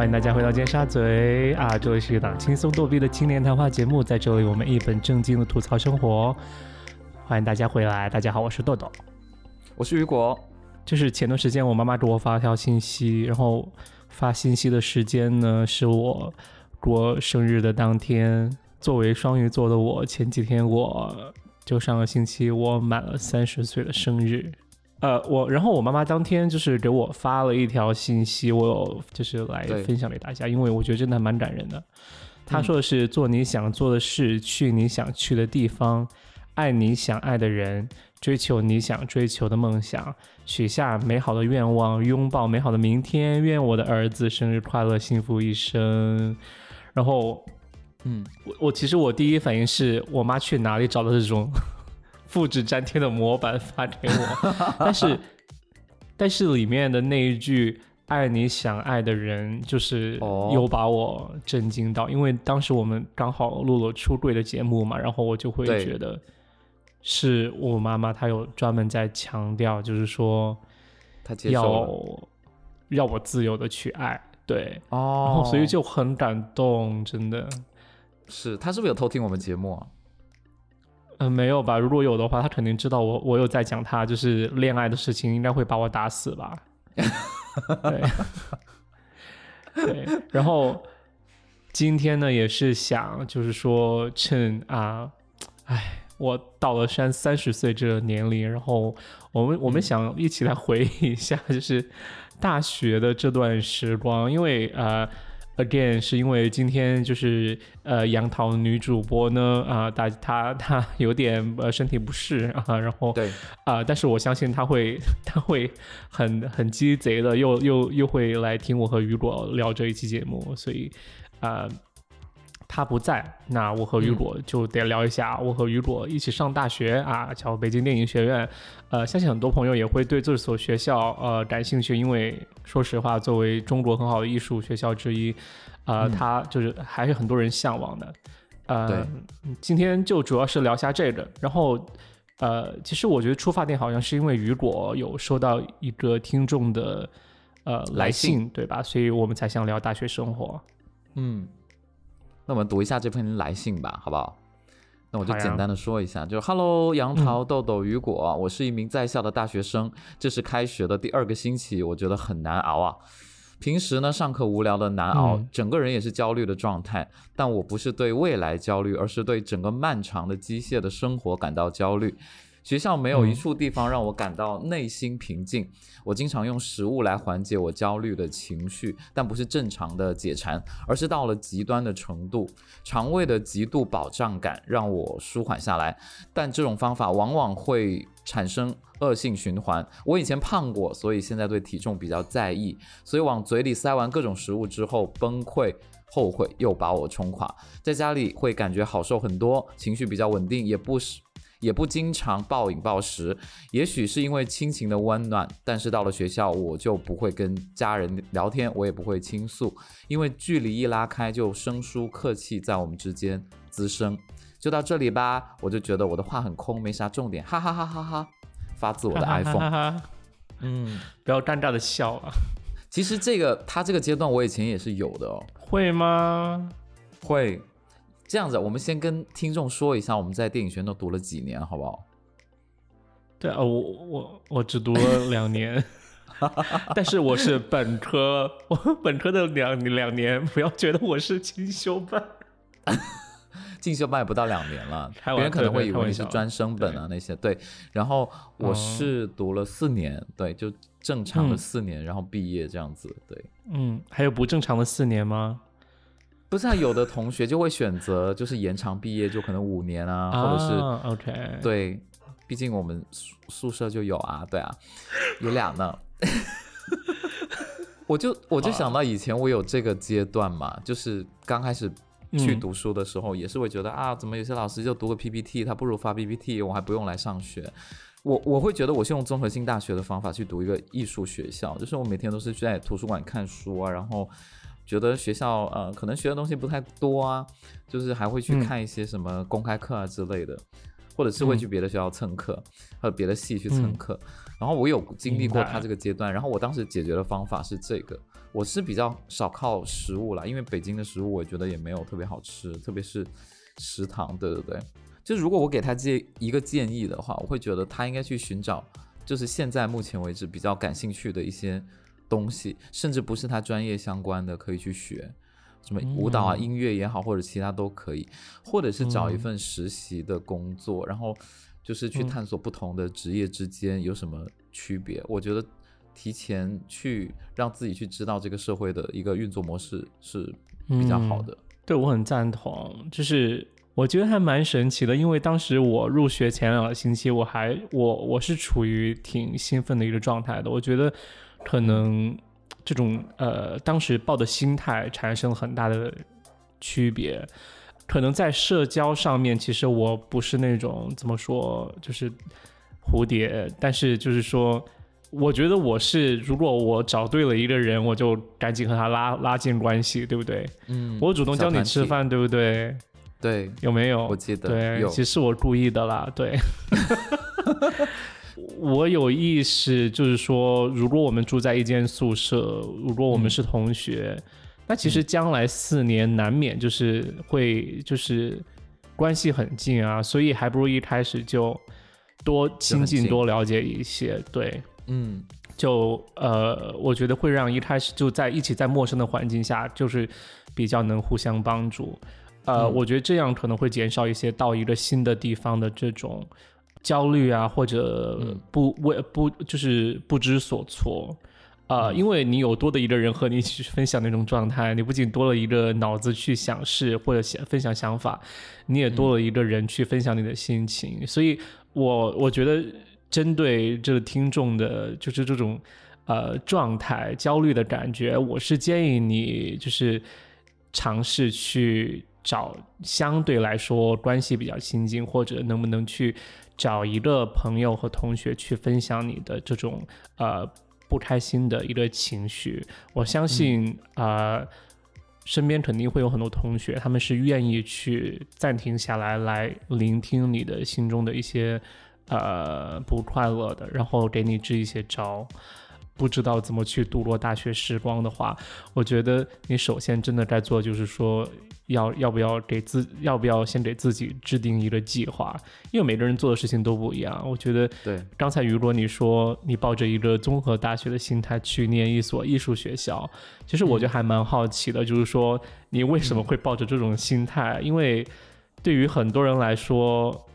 欢迎大家回到尖沙咀啊！这里是一档轻松逗逼的青年谈话节目，在这里我们一本正经的吐槽生活。欢迎大家回来，大家好，我是豆豆，我是雨果。就是前段时间我妈妈给我发条信息，然后发信息的时间呢是我过生日的当天。作为双鱼座的我，前几天我就上个星期我满了三十岁的生日。呃，我然后我妈妈当天就是给我发了一条信息，我有就是来分享给大家，因为我觉得真的蛮感人的。她说的是做你想做的事，去你想去的地方，爱你想爱的人，追求你想追求的梦想，许下美好的愿望，拥抱美好的明天。愿我的儿子生日快乐，幸福一生。然后，嗯，我我其实我第一反应是我妈去哪里找的这种。复制粘贴的模板发给我，但是，但是里面的那一句“爱你想爱的人”就是有把我震惊到，因为当时我们刚好录了出柜的节目嘛，然后我就会觉得是我妈妈，她有专门在强调，就是说她要让我自由的去爱，对，哦，然后所以就很感动，真的。是，她是不是有偷听我们节目啊？嗯，没有吧？如果有的话，他肯定知道我我有在讲他就是恋爱的事情，应该会把我打死吧？对，对。然后今天呢，也是想就是说，趁啊，哎，我到了三三十岁这个年龄，然后我们我们想一起来回忆一下，就是大学的这段时光，因为呃。Again，是因为今天就是呃杨桃女主播呢啊，大她她有点呃身体不适啊，然后对啊，但是我相信她会她会很很鸡贼的，又又又会来听我和雨果聊这一期节目，所以啊。他不在，那我和雨果就得聊一下。我和雨果一起上大学啊，叫北京电影学院。呃，相信很多朋友也会对这所学校呃感兴趣，因为说实话，作为中国很好的艺术学校之一，呃，它就是还是很多人向往的。呃，今天就主要是聊下这个。然后，呃，其实我觉得出发点好像是因为雨果有收到一个听众的呃来信，对吧？所以我们才想聊大学生活。嗯。那我们读一下这篇来信吧，好不好？那我就简单的说一下，就是 Hello，杨桃、豆豆、雨果，我是一名在校的大学生，这是开学的第二个星期，我觉得很难熬啊。平时呢，上课无聊的难熬，整个人也是焦虑的状态。但我不是对未来焦虑，而是对整个漫长的机械的生活感到焦虑。学校没有一处地方让我感到内心平静。我经常用食物来缓解我焦虑的情绪，但不是正常的解馋，而是到了极端的程度。肠胃的极度饱胀感让我舒缓下来，但这种方法往往会产生恶性循环。我以前胖过，所以现在对体重比较在意，所以往嘴里塞完各种食物之后崩溃、后悔又把我冲垮。在家里会感觉好受很多，情绪比较稳定，也不是。也不经常暴饮暴食，也许是因为亲情的温暖，但是到了学校，我就不会跟家人聊天，我也不会倾诉，因为距离一拉开，就生疏客气在我们之间滋生。就到这里吧，我就觉得我的话很空，没啥重点，哈哈哈哈哈，发自我的 iPhone。嗯，不要尴尬的笑啊。其实这个他这个阶段，我以前也是有的哦。会吗？会。这样子，我们先跟听众说一下，我们在电影学院都读了几年，好不好？对啊，我我我只读了两年，但是我是本科，我 本科的两两年，不要觉得我是进修班，进修班也不到两年了，别人可能会以为你是专升本啊那些。对，然后我是读了四年，对，就正常的四年，然后毕业这样子，对。嗯，还有不正常的四年吗？不是啊，有的同学就会选择就是延长毕业，就可能五年啊，或者是 OK，对，毕竟我们宿宿舍就有啊，对啊，有俩呢。我就我就想到以前我有这个阶段嘛，就是刚开始去读书的时候，也是会觉得啊，怎么有些老师就读个 PPT，他不如发 PPT，我还不用来上学。我我会觉得我是用综合性大学的方法去读一个艺术学校，就是我每天都是在图书馆看书啊，然后。觉得学校呃可能学的东西不太多啊，就是还会去看一些什么公开课啊之类的，或者是会去别的学校蹭课，或者别的系去蹭课。然后我有经历过他这个阶段，然后我当时解决的方法是这个，我是比较少靠食物啦，因为北京的食物我觉得也没有特别好吃，特别是食堂，对对对。就如果我给他建一个建议的话，我会觉得他应该去寻找，就是现在目前为止比较感兴趣的一些东西，甚至不是他专业相关的，可以去学，什么舞蹈啊、音乐也好，或者其他都可以，或者是找一份实习的工作，然后就是去探索不同的职业之间有什么区别。我觉得提前去让自己去知道这个社会的一个运作模式是比较好的。对我很赞同，就是。我觉得还蛮神奇的，因为当时我入学前两个星期，我还我我是处于挺兴奋的一个状态的。我觉得可能这种呃，当时抱的心态产生了很大的区别。可能在社交上面，其实我不是那种怎么说，就是蝴蝶。但是就是说，我觉得我是，如果我找对了一个人，我就赶紧和他拉拉近关系，对不对？嗯。我主动叫你吃饭，对不对？对，有没有？我记得对，其实我故意的啦。对，我有意识，就是说，如果我们住在一间宿舍，如果我们是同学，那其实将来四年难免就是会就是关系很近啊，所以还不如一开始就多亲近、多了解一些。对，嗯，就呃，我觉得会让一开始就在一起在陌生的环境下，就是比较能互相帮助。呃，我觉得这样可能会减少一些到一个新的地方的这种焦虑啊，或者不为不就是不知所措啊，因为你有多的一个人和你一起去分享那种状态，你不仅多了一个脑子去想事或者想分享想法，你也多了一个人去分享你的心情。所以，我我觉得针对这个听众的，就是这种呃状态焦虑的感觉，我是建议你就是尝试去。找相对来说关系比较亲近，或者能不能去找一个朋友和同学去分享你的这种呃不开心的一个情绪？我相信啊，身边肯定会有很多同学，他们是愿意去暂停下来，来聆听你的心中的一些呃不快乐的，然后给你支一些招。不知道怎么去度过大学时光的话，我觉得你首先真的该做就是说。要要不要给自要不要先给自己制定一个计划？因为每个人做的事情都不一样。我觉得，对，刚才如果你说你抱着一个综合大学的心态去念一所艺术学校，其实我觉得还蛮好奇的，就是说你为什么会抱着这种心态？因为对于很多人来说，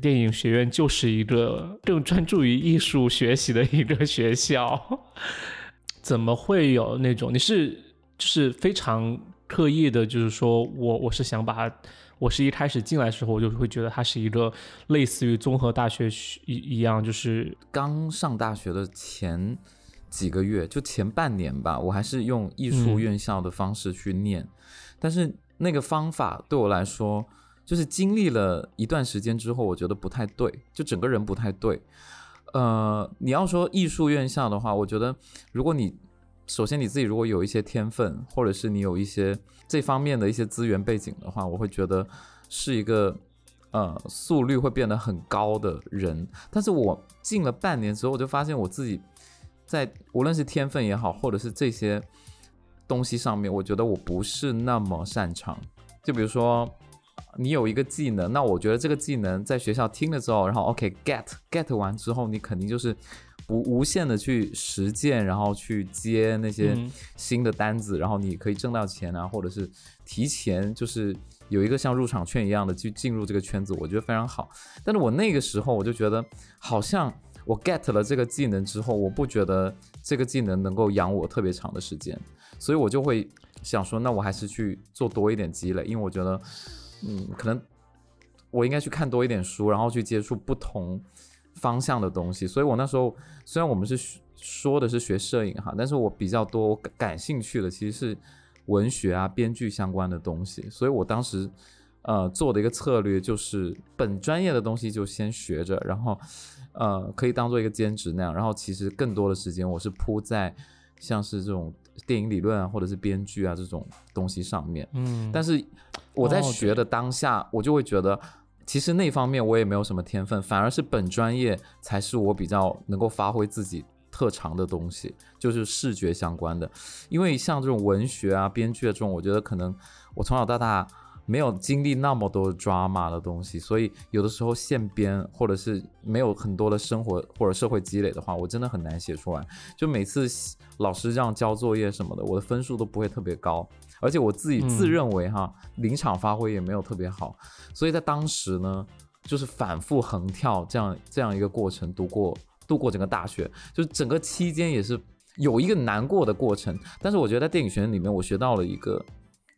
电影学院就是一个更专注于艺术学习的一个学校，怎么会有那种？你是就是非常。刻意的，就是说我我是想把它，我是一开始进来的时候，我就会觉得它是一个类似于综合大学一一样，就是刚上大学的前几个月，就前半年吧，我还是用艺术院校的方式去念，但是那个方法对我来说，就是经历了一段时间之后，我觉得不太对，就整个人不太对。呃，你要说艺术院校的话，我觉得如果你首先，你自己如果有一些天分，或者是你有一些这方面的一些资源背景的话，我会觉得是一个呃速率会变得很高的人。但是我进了半年之后，我就发现我自己在无论是天分也好，或者是这些东西上面，我觉得我不是那么擅长。就比如说，你有一个技能，那我觉得这个技能在学校听了之后，然后 OK get get 完之后，你肯定就是。无无限的去实践，然后去接那些新的单子，然后你可以挣到钱啊，或者是提前就是有一个像入场券一样的去进入这个圈子，我觉得非常好。但是我那个时候我就觉得，好像我 get 了这个技能之后，我不觉得这个技能能够养我特别长的时间，所以我就会想说，那我还是去做多一点积累，因为我觉得，嗯，可能我应该去看多一点书，然后去接触不同。方向的东西，所以我那时候虽然我们是说的是学摄影哈，但是我比较多感兴趣的其实是文学啊、编剧相关的东西，所以我当时呃做的一个策略就是本专业的东西就先学着，然后呃可以当做一个兼职那样，然后其实更多的时间我是扑在像是这种电影理论啊或者是编剧啊这种东西上面，嗯，但是我在学的当下，我就会觉得。其实那方面我也没有什么天分，反而是本专业才是我比较能够发挥自己特长的东西，就是视觉相关的。因为像这种文学啊、编剧这种，我觉得可能我从小到大没有经历那么多 drama 的东西，所以有的时候现编或者是没有很多的生活或者社会积累的话，我真的很难写出来。就每次老师让交作业什么的，我的分数都不会特别高，而且我自己自认为哈临场发挥也没有特别好，所以在当时呢，就是反复横跳这样这样一个过程度过。度过整个大学，就是整个期间也是有一个难过的过程。但是我觉得在电影学院里面，我学到了一个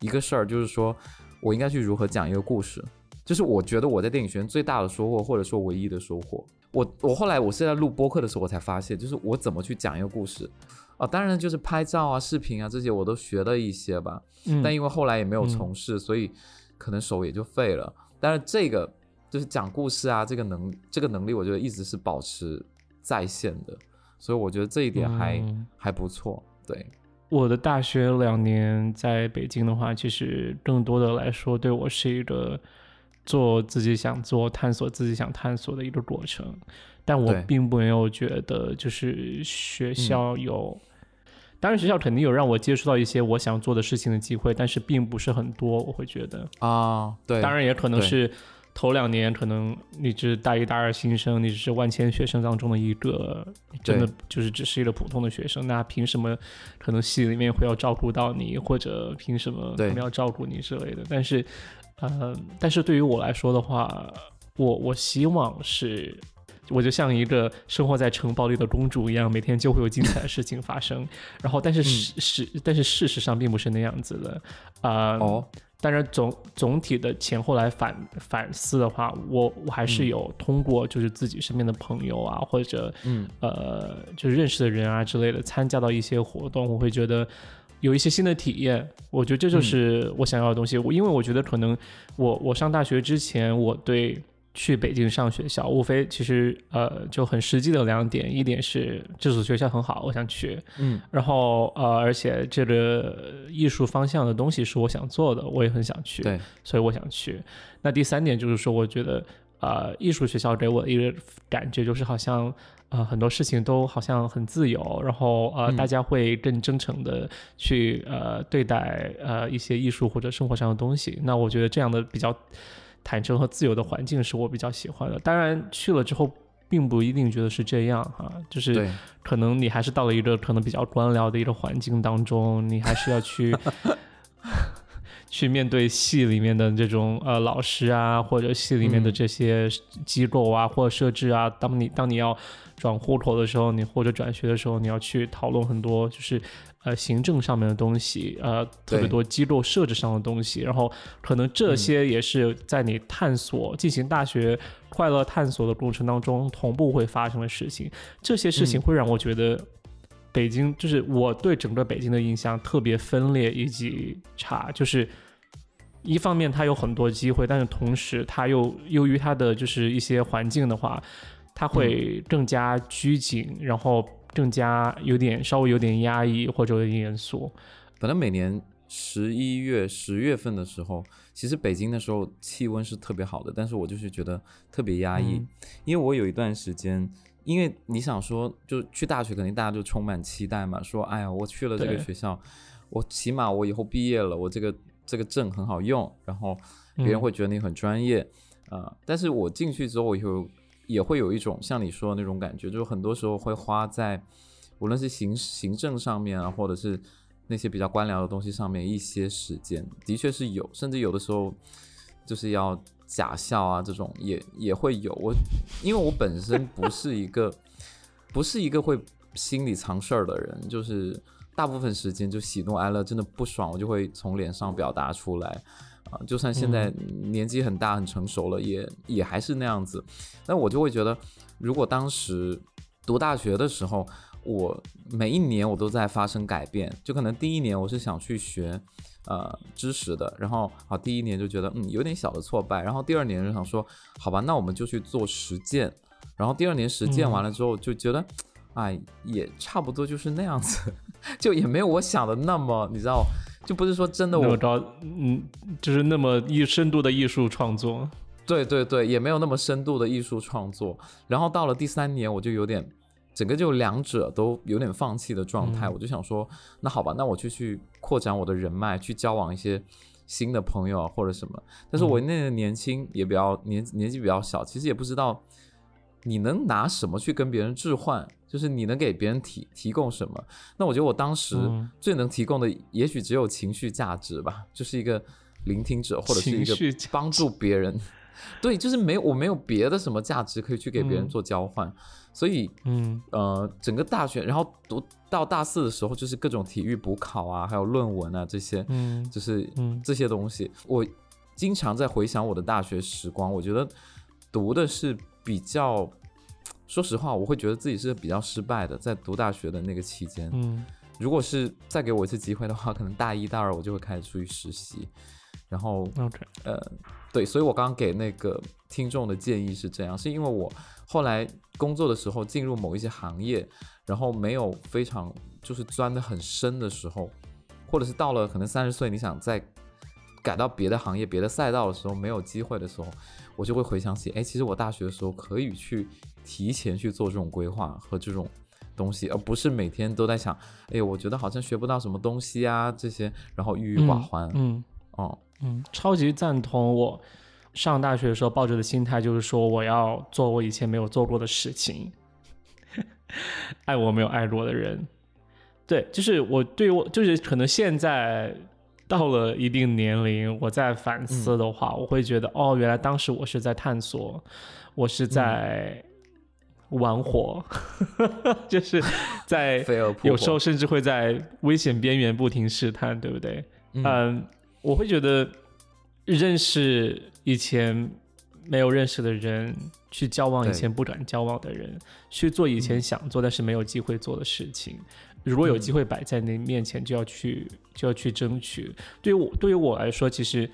一个事儿，就是说我应该去如何讲一个故事。就是我觉得我在电影学院最大的收获，或者说唯一的收获。我我后来我是在录播客的时候，我才发现，就是我怎么去讲一个故事啊。当然就是拍照啊、视频啊这些我都学了一些吧。嗯。但因为后来也没有从事，所以可能手也就废了。但是这个就是讲故事啊，这个能这个能力，我觉得一直是保持。在线的，所以我觉得这一点还还不错。对，我的大学两年在北京的话，其实更多的来说，对我是一个做自己想做、探索自己想探索的一个过程。但我并没有觉得，就是学校有，当然学校肯定有让我接触到一些我想做的事情的机会，但是并不是很多。我会觉得啊，对，当然也可能是。头两年可能你是大一、大二新生，你只是万千学生当中的一个，真的就是只是一个普通的学生。那凭什么可能系里面会要照顾到你，或者凭什么他们要照顾你之类的？但是，呃，但是对于我来说的话，我我希望是，我就像一个生活在城堡里的公主一样，每天就会有精彩的事情发生。然后，但是事实，但是事实上并不是那样子的，啊。哦。但是总总体的前后来反反思的话，我我还是有通过就是自己身边的朋友啊，或者嗯呃就是认识的人啊之类的，参加到一些活动，我会觉得有一些新的体验。我觉得这就是我想要的东西。我因为我觉得可能我我上大学之前，我对。去北京上学校，无非其实呃就很实际的两点，一点是这所学校很好，我想去，嗯，然后呃而且这个艺术方向的东西是我想做的，我也很想去，对，所以我想去。那第三点就是说，我觉得呃艺术学校给我一个感觉就是好像呃很多事情都好像很自由，然后呃大家会更真诚的去呃对待呃一些艺术或者生活上的东西。那我觉得这样的比较。坦诚和自由的环境是我比较喜欢的，当然去了之后并不一定觉得是这样哈，就是可能你还是到了一个可能比较官僚的一个环境当中，你还是要去 去面对系里面的这种呃老师啊，或者系里面的这些机构啊或者设置啊，当你当你要转户口的时候，你或者转学的时候，你要去讨论很多就是。呃，行政上面的东西，呃，特别多机构设置上的东西，然后可能这些也是在你探索进行大学快乐探索的过程当中同步会发生的事情。这些事情会让我觉得北京就是我对整个北京的印象特别分裂以及差，就是一方面它有很多机会，但是同时它又由于它的就是一些环境的话，它会更加拘谨，然后。更加有点稍微有点压抑或者有点严肃。本来每年十一月、十月份的时候，其实北京的时候气温是特别好的，但是我就是觉得特别压抑，因为我有一段时间，因为你想说，就去大学，肯定大家就充满期待嘛，说，哎呀，我去了这个学校，我起码我以后毕业了，我这个这个证很好用，然后别人会觉得你很专业啊。但是我进去之后，我有。也会有一种像你说的那种感觉，就是很多时候会花在无论是行行政上面啊，或者是那些比较官僚的东西上面一些时间，的确是有，甚至有的时候就是要假笑啊，这种也也会有。我因为我本身 不是一个不是一个会心里藏事儿的人，就是大部分时间就喜怒哀乐真的不爽，我就会从脸上表达出来。啊，就算现在年纪很大很成熟了，也也还是那样子。那我就会觉得，如果当时读大学的时候，我每一年我都在发生改变。就可能第一年我是想去学呃知识的，然后好第一年就觉得嗯有点小的挫败，然后第二年就想说好吧，那我们就去做实践。然后第二年实践完了之后就觉得，哎也差不多就是那样子，就也没有我想的那么你知道。就不是说真的，我着，嗯，就是那么艺深度的艺术创作，对对对，也没有那么深度的艺术创作。然后到了第三年，我就有点整个就两者都有点放弃的状态。我就想说，那好吧，那我就去扩展我的人脉，去交往一些新的朋友啊或者什么。但是我那个年轻也比较年年纪比较小，其实也不知道你能拿什么去跟别人置换，就是你能给别人提提供什么。那我觉得我当时最能提供的，也许只有情绪价值吧，就是一个聆听者或者是一个帮助别人。对，就是没有，我没有别的什么价值可以去给别人做交换，所以，嗯，呃，整个大学，然后读到大四的时候，就是各种体育补考啊，还有论文啊这些，嗯，就是这些东西，我经常在回想我的大学时光，我觉得读的是比较，说实话，我会觉得自己是比较失败的，在读大学的那个期间，嗯，如果是再给我一次机会的话，可能大一大二我就会开始出去实习。然后，OK，呃，对，所以我刚刚给那个听众的建议是这样，是因为我后来工作的时候进入某一些行业，然后没有非常就是钻的很深的时候，或者是到了可能三十岁，你想再改到别的行业、别的赛道的时候，没有机会的时候，我就会回想起，哎，其实我大学的时候可以去提前去做这种规划和这种东西，而不是每天都在想，哎，我觉得好像学不到什么东西啊这些，然后郁郁寡欢，嗯，哦。嗯，超级赞同。我上大学的时候抱着的心态就是说，我要做我以前没有做过的事情，爱我没有爱过的人。对，就是我对我就是可能现在到了一定年龄，我在反思的话，我会觉得哦，原来当时我是在探索，我是在玩火，就是在 有时候甚至会在危险边缘不停试探，对不对？嗯。我会觉得，认识以前没有认识的人，去交往以前不敢交往的人，去做以前想做但是没有机会做的事情。如果有机会摆在你面前，就要去就要去争取。对于我对于我来说，其实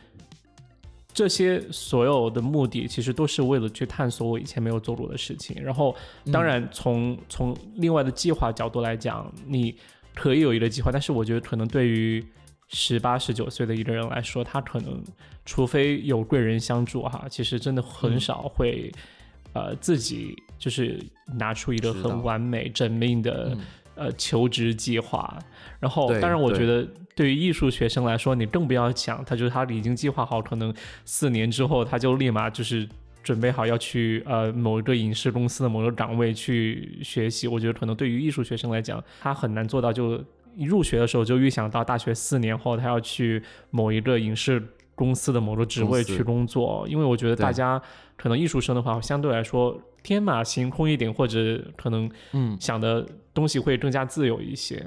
这些所有的目的，其实都是为了去探索我以前没有做过的事情。然后，当然从从另外的计划角度来讲，你可以有一个计划，但是我觉得可能对于十八十九岁的一个人来说，他可能除非有贵人相助哈，其实真的很少会，呃，自己就是拿出一个很完美缜密的呃求职计划。然后，当然，我觉得对于艺术学生来说，你更不要想，他就是他已经计划好，可能四年之后他就立马就是准备好要去呃某一个影视公司的某个岗位去学习。我觉得可能对于艺术学生来讲，他很难做到就。一入学的时候就预想到大学四年后他要去某一个影视公司的某个职位去工作，因为我觉得大家可能艺术生的话相对来说天马行空一点，或者可能嗯想的东西会更加自由一些。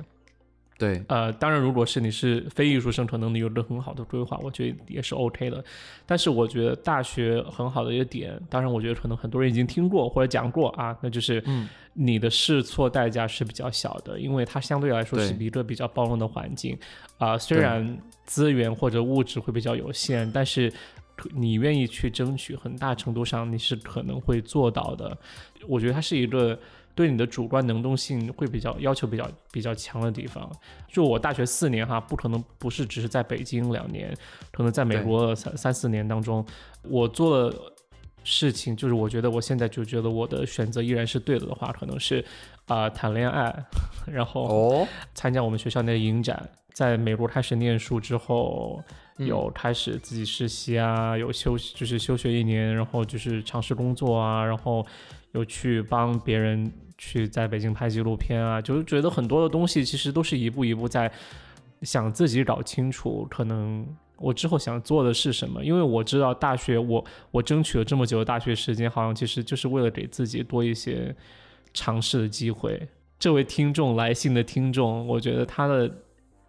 对，呃，当然，如果是你是非艺术生，可能你有个很好的规划，我觉得也是 OK 的。但是我觉得大学很好的一个点，当然，我觉得可能很多人已经听过或者讲过啊，那就是你的试错代价是比较小的，因为它相对来说是一个比较包容的环境啊。虽然资源或者物质会比较有限，但是你愿意去争取，很大程度上你是可能会做到的。我觉得它是一个。对你的主观能动性会比较要求比较比较强的地方，就我大学四年哈，不可能不是只是在北京两年，可能在美国三三四年当中，我做的事情就是我觉得我现在就觉得我的选择依然是对的的话，可能是啊谈恋爱，然后参加我们学校那个影展，在美国开始念书之后，有开始自己实习啊，有休就是休学一年，然后就是尝试工作啊，然后。有去帮别人去在北京拍纪录片啊，就是觉得很多的东西其实都是一步一步在想自己搞清楚，可能我之后想做的是什么。因为我知道大学，我我争取了这么久的大学时间，好像其实就是为了给自己多一些尝试的机会。这位听众来信的听众，我觉得他的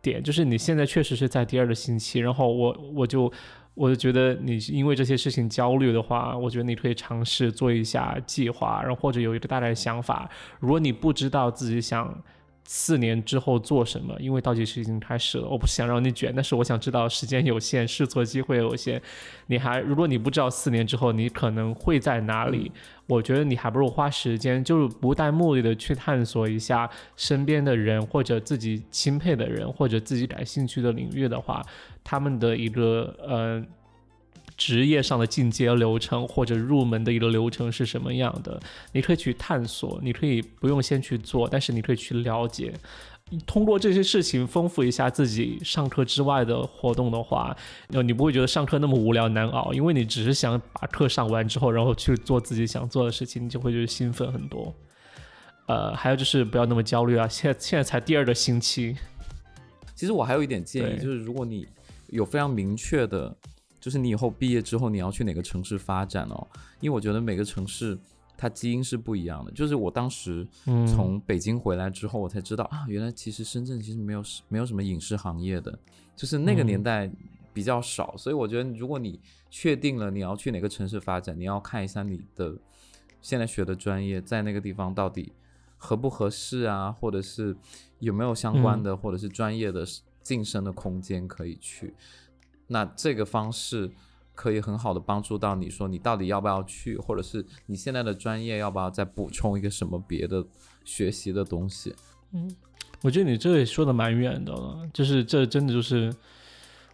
点就是你现在确实是在第二个星期，然后我我就。我就觉得你因为这些事情焦虑的话，我觉得你可以尝试做一下计划，然后或者有一个大概的想法。如果你不知道自己想。四年之后做什么？因为倒计时已经开始了，我不想让你卷，但是我想知道时间有限，试错机会有限。你还如果你不知道四年之后你可能会在哪里，我觉得你还不如花时间，就是不带目的的去探索一下身边的人，或者自己钦佩的人，或者自己感兴趣的领域的话，他们的一个呃职业上的进阶流程或者入门的一个流程是什么样的，你可以去探索，你可以不用先去做，但是你可以去了解。通过这些事情丰富一下自己上课之外的活动的话，呃，你不会觉得上课那么无聊难熬，因为你只是想把课上完之后，然后去做自己想做的事情，你就会觉得兴奋很多。呃，还有就是不要那么焦虑啊，现在现在才第二个星期。其实我还有一点建议，就是如果你有非常明确的，就是你以后毕业之后你要去哪个城市发展哦，因为我觉得每个城市。它基因是不一样的，就是我当时从北京回来之后，我才知道啊，原来其实深圳其实没有没有什么影视行业的，就是那个年代比较少，所以我觉得如果你确定了你要去哪个城市发展，你要看一下你的现在学的专业在那个地方到底合不合适啊，或者是有没有相关的或者是专业的晋升的空间可以去，那这个方式。可以很好的帮助到你说你到底要不要去，或者是你现在的专业要不要再补充一个什么别的学习的东西？嗯，我觉得你这也说的蛮远的了，就是这真的就是，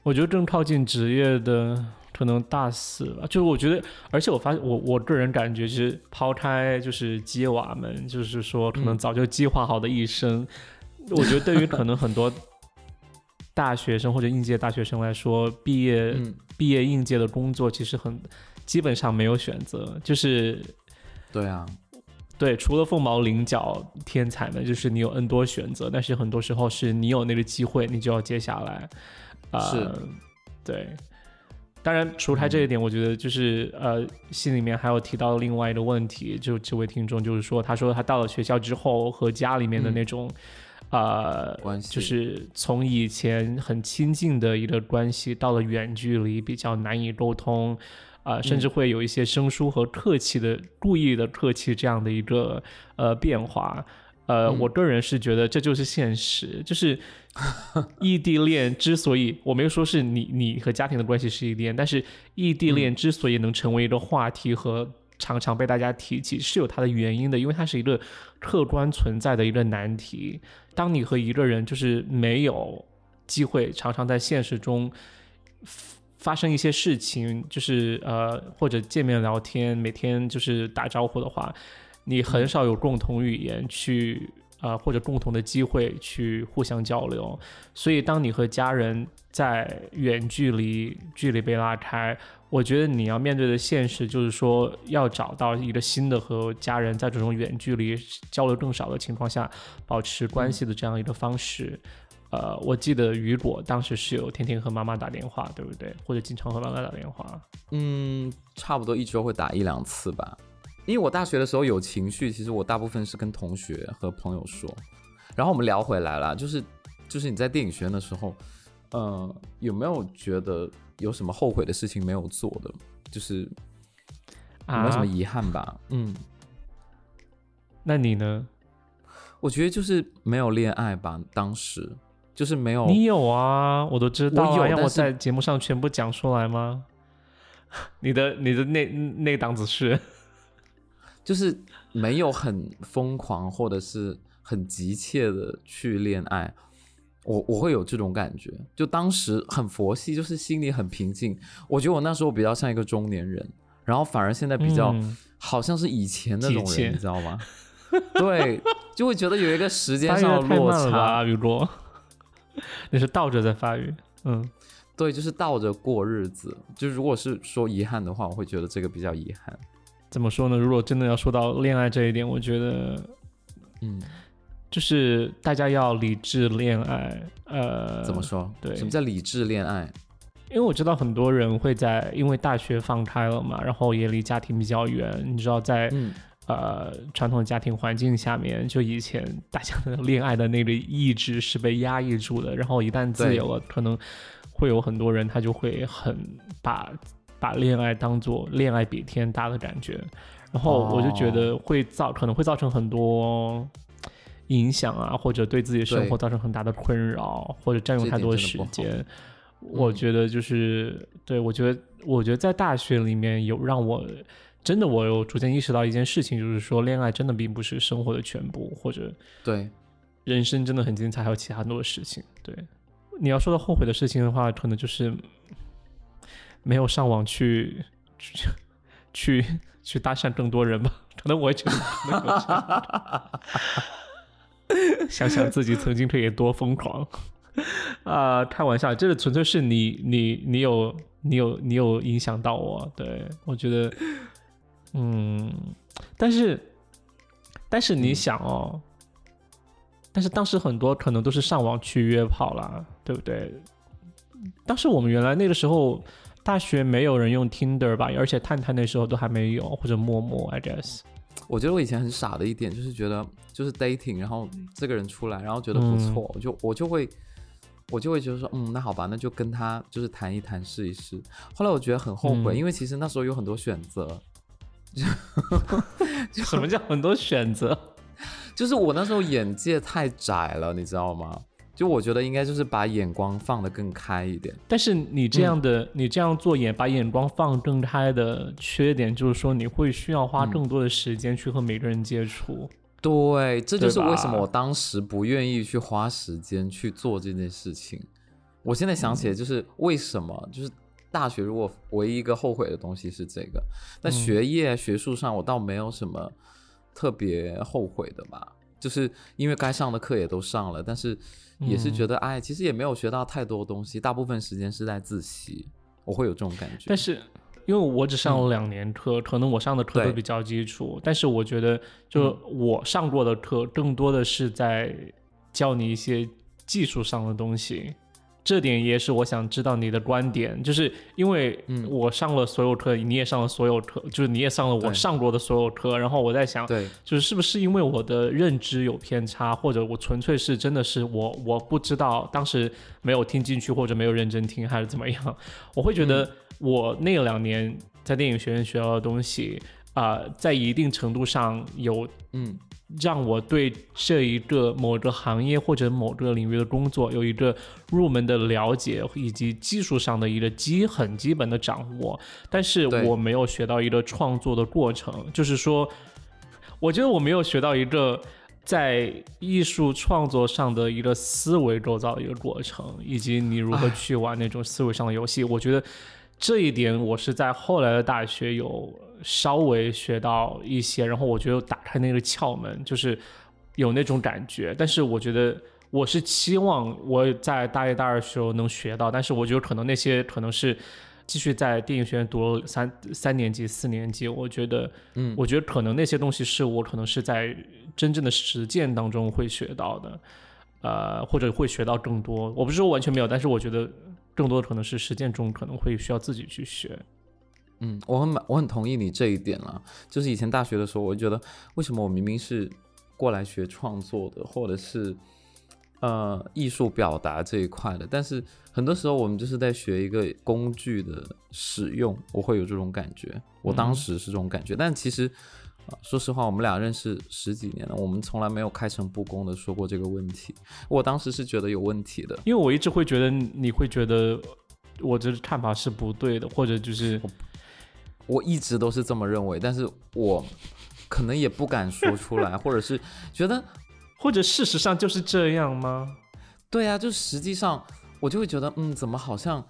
我觉得更靠近职业的可能大四吧。就是我觉得，而且我发现我我个人感觉，其实抛开就是鸡娃们，就是说可能早就计划好的一生，我觉得对于可能很多。大学生或者应届大学生来说，毕业毕业应届的工作其实很基本上没有选择，就是对啊，对，除了凤毛麟角天才们，就是你有 N 多选择，但是很多时候是你有那个机会，你就要接下来。是，对。当然，除开这一点，我觉得就是呃，心里面还有提到另外一个问题，就这位听众就是说，他说他到了学校之后和家里面的那种。呃，就是从以前很亲近的一个关系，到了远距离比较难以沟通，啊，甚至会有一些生疏和客气的故意的客气这样的一个呃变化。呃，我个人是觉得这就是现实，就是 异地恋之所以我没有说是你你和家庭的关系是异地恋，但是异地恋之所以能成为一个话题和。常常被大家提起是有它的原因的，因为它是一个客观存在的一个难题。当你和一个人就是没有机会，常常在现实中发生一些事情，就是呃或者见面聊天，每天就是打招呼的话，你很少有共同语言去。啊，或者共同的机会去互相交流，所以当你和家人在远距离距离被拉开，我觉得你要面对的现实就是说，要找到一个新的和家人在这种远距离交流更少的情况下保持关系的这样一个方式。呃，我记得雨果当时是有天天和妈妈打电话，对不对？或者经常和妈妈打电话？嗯，差不多一周会打一两次吧。因为我大学的时候有情绪，其实我大部分是跟同学和朋友说。然后我们聊回来了，就是就是你在电影学院的时候，呃，有没有觉得有什么后悔的事情没有做的？就是有没有什么遗憾吧？嗯，那你呢？我觉得就是没有恋爱吧，当时就是没有。你有啊，我都知道。有，让我在节目上全部讲出来吗？你的你的那那档子事。就是没有很疯狂或者是很急切的去恋爱，我我会有这种感觉。就当时很佛系，就是心里很平静。我觉得我那时候比较像一个中年人，然后反而现在比较好像是以前那种人，你知道吗？对，就会觉得有一个时间上的落差。雨果，你是倒着在发育，嗯，对，就是倒着过日子。就如果是说遗憾的话，我会觉得这个比较遗憾。怎么说呢？如果真的要说到恋爱这一点，我觉得，嗯，就是大家要理智恋爱。呃，怎么说？对，什么叫理智恋爱？因为我知道很多人会在，因为大学放开了嘛，然后也离家庭比较远。你知道，在呃传统的家庭环境下面，就以前大家的恋爱的那个意志是被压抑住的，然后一旦自由了，可能会有很多人他就会很把。把恋爱当做恋爱比天大的感觉，然后我就觉得会造可能会造成很多影响啊，或者对自己生活造成很大的困扰，或者占用太多时间。我觉得就是对我觉得我觉得在大学里面有让我真的我有逐渐意识到一件事情，就是说恋爱真的并不是生活的全部，或者对人生真的很精彩，还有其他很多的事情。对你要说到后悔的事情的话，可能就是。没有上网去去去去搭讪更多人吧？可能我也觉得没有这样 想想自己曾经可以多疯狂啊、开玩笑，这个纯粹是你你你有你有你有影响到我，对我觉得，嗯，但是但是你想哦，但是当时很多可能都是上网去约炮啦，对不对？当时我们原来那个时候大学没有人用 Tinder 吧，而且探探那时候都还没有，或者陌陌，I guess。我觉得我以前很傻的一点就是觉得就是 dating，然后这个人出来，然后觉得不错，我就我就会我就会觉得说，嗯，那好吧，那就跟他就是谈一谈，试一试。后来我觉得很后悔，嗯因为其实那时候有很多选择，什么叫很多选择？就是我那时候眼界太窄了，你知道吗？就我觉得应该就是把眼光放得更开一点。但是你这样的，你这样做眼把眼光放更开的缺点，就是说你会需要花更多的时间去和每个人接触。对，这就是为什么我当时不愿意去花时间去做这件事情。我现在想起来，就是为什么，就是大学如果唯一一个后悔的东西是这个，那学业、学术上我倒没有什么特别后悔的吧，就是因为该上的课也都上了，但是也是觉得，哎，其实也没有学到太多东西，大部分时间是在自习，我会有这种感觉。但是因为我只上了两年课，可能我上的课都比较基础，但是我觉得，就我上过的课更多的是在教你一些技术上的东西。这点也是我想知道你的观点，就是因为嗯。我上了所有课，你也上了所有课，就是你也上了我上过的所有课，然后我在想，对，就是是不是因为我的认知有偏差，或者我纯粹是真的是我我不知道，当时没有听进去或者没有认真听，还是怎么样？我会觉得我那两年在电影学院学到的东西，啊、在一定程度上有嗯让我对这一个某个行业或者某个领域的工作有一个入门的了解，以及技术上的一个基很基本的掌握，但是我没有学到一个创作的过程，就是说，我觉得我没有学到一个。在艺术创作上的一个思维构造的一个过程，以及你如何去玩那种思维上的游戏，我觉得这一点我是在后来的大学有稍微学到一些，然后我觉得打开那个窍门，就是有那种感觉。但是我觉得我是期望我在大一、大二的时候能学到，但是我觉得可能那些可能是继续在电影学院读了三三年级、四年级，我觉得，嗯我觉得可能那些东西是我可能是在真正的实践当中会学到的。呃，或者会学到更多。我不是说完全没有，但是我觉得更多的可能是实践中可能会需要自己去学。嗯，我很满我很同意你这一点了。就是以前大学的时候，我就觉得为什么我明明是过来学创作的，或者是呃艺术表达这一块的，但是很多时候我们就是在学一个工具的使用，我会有这种感觉。我当时是这种感觉，但其实。啊，说实话，我们俩认识十几年了，我们从来没有开诚布公的说过这个问题。我当时是觉得有问题的，因为我一直会觉得你会觉得我这看法是不对的，或者就是我一直都是这么认为，但是我可能也不敢说出来，或者是觉得或者事实上就是这样吗？对啊，就实际上我就会觉得，嗯，怎么好像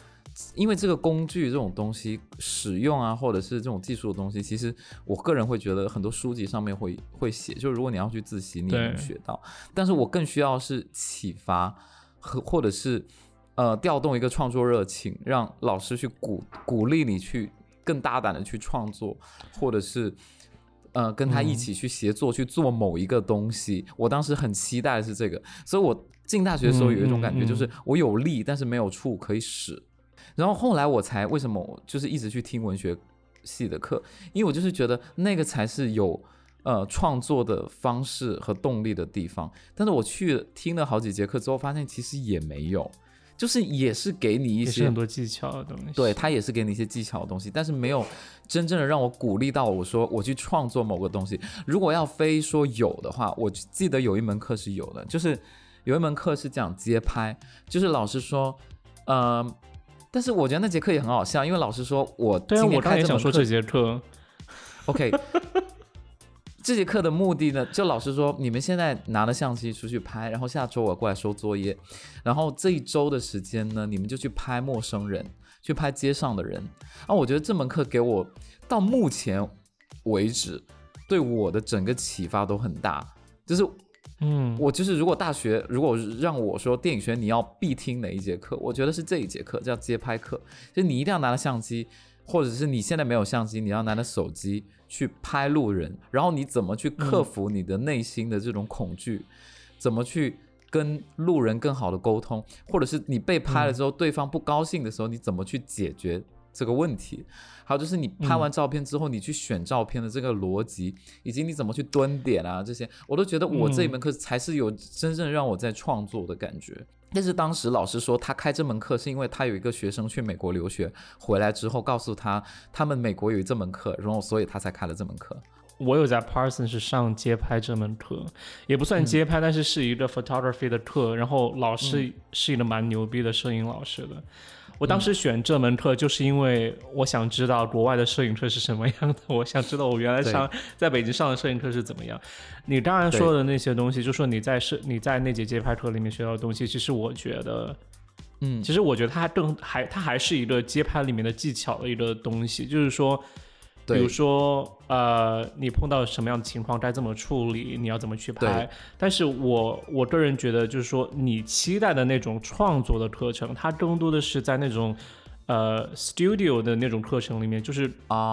因为这个工具这种东西使用啊，或者是这种技术的东西，其实我个人会觉得很多书籍上面会会写，就如果你要去自习，你也能学到，但是我更需要是启发和或者是呃调动一个创作热情，让老师去鼓鼓励你去更大胆的去创作，或者是。呃，跟他一起去协作、去做某一个东西，我当时很期待的是这个，所以我进大学的时候有一种感觉，就是我有力，但是没有处可以使。然后后来我才为什么我就是一直去听文学系的课，因为我就是觉得那个才是有呃创作的方式和动力的地方。但是我去听了好几节课之后，发现其实也没有，就是也是给你一些很多技巧的东西。对，他也是给你一些技巧的东西，但是没有真正的让我鼓励到我说我去创作某个东西。如果要非说有的话，我记得有一门课是有的，就是有一门课是讲街拍，就是老师说，呃，但是我觉得那节课也很好笑，因为老师说我对啊，今年我刚才想说这节课，OK，这节课的目的呢，就老师说，你们现在拿了相机出去拍，然后下周我过来收作业，然后这一周的时间呢，你们就去拍陌生人，去拍街上的人。啊，我觉得这门课给我到目前为止对我的整个启发都很大，就是。嗯，我就是如果大学如果让我说电影学你要必听哪一节课，我觉得是这一节课叫街拍课，就你一定要拿着相机，或者是你现在没有相机，你要拿着手机去拍路人，然后你怎么去克服你的内心的这种恐惧，怎么去跟路人更好的沟通，或者是你被拍了之后对方不高兴的时候，你怎么去解决这个问题？还有就是你拍完照片之后，你去选照片的这个逻辑，以及你怎么去蹲点啊，这些我都觉得我这一门课才是有真正让我在创作的感觉。但是当时老师说他开这门课是因为他有一个学生去美国留学回来之后告诉他，他们美国有这门课，然后所以他才开了这门课。我有在 Parson 是上街拍这门课，也不算街拍，但是是一个 photography 的课，然后老师是一个蛮牛逼的摄影老师的。我当时选这门课，就是因为我想知道国外的摄影课是什么样的。我想知道我原来上在北京上的摄影课是怎么样。你刚才说的那些东西，就说你在摄你在那节街拍课里面学到的东西，其实我觉得，嗯，其实我觉得它更还它还是一个街拍里面的技巧的一个东西，就是说。比如说，呃，你碰到什么样的情况该怎么处理，你要怎么去拍？但是我我个人觉得，就是说，你期待的那种创作的课程，它更多的是在那种，呃，studio 的那种课程里面，就是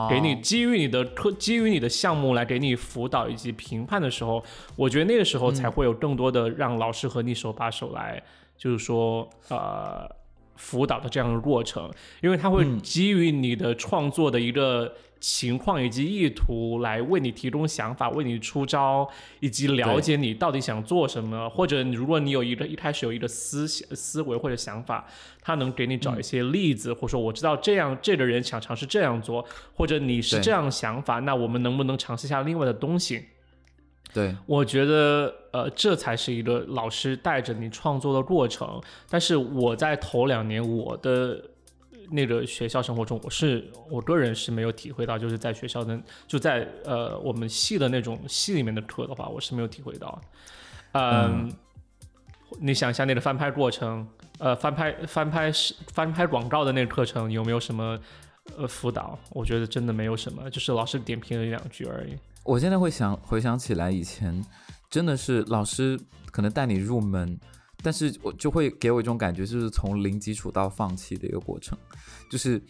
给你基于你的课，基于你的项目来给你辅导以及评判的时候，我觉得那个时候才会有更多的让老师和你手把手来，就是说，呃，辅导的这样的过程，因为他会基于你的创作的一个。情况以及意图来为你提供想法，为你出招，以及了解你到底想做什么。或者，如果你有一个一开始有一个思想思维或者想法，他能给你找一些例子，或者说我知道这样这个人想尝试这样做，或者你是这样想法，那我们能不能尝试一下另外的东西？对，我觉得呃，这才是一个老师带着你创作的过程。但是我在头两年我的。那个学校生活中，我是我个人是没有体会到，就是在学校的就在呃我们系的那种系里面的课的话，我是没有体会到。嗯，你想一下那个翻拍过程，呃，翻拍翻拍是翻拍广告的那个课程有没有什么呃辅导？我觉得真的没有什么，就是老师点评了一两句而已。我现在会想回想起来，以前真的是老师可能带你入门。但是我就会给我一种感觉，就是从零基础到放弃的一个过程，就是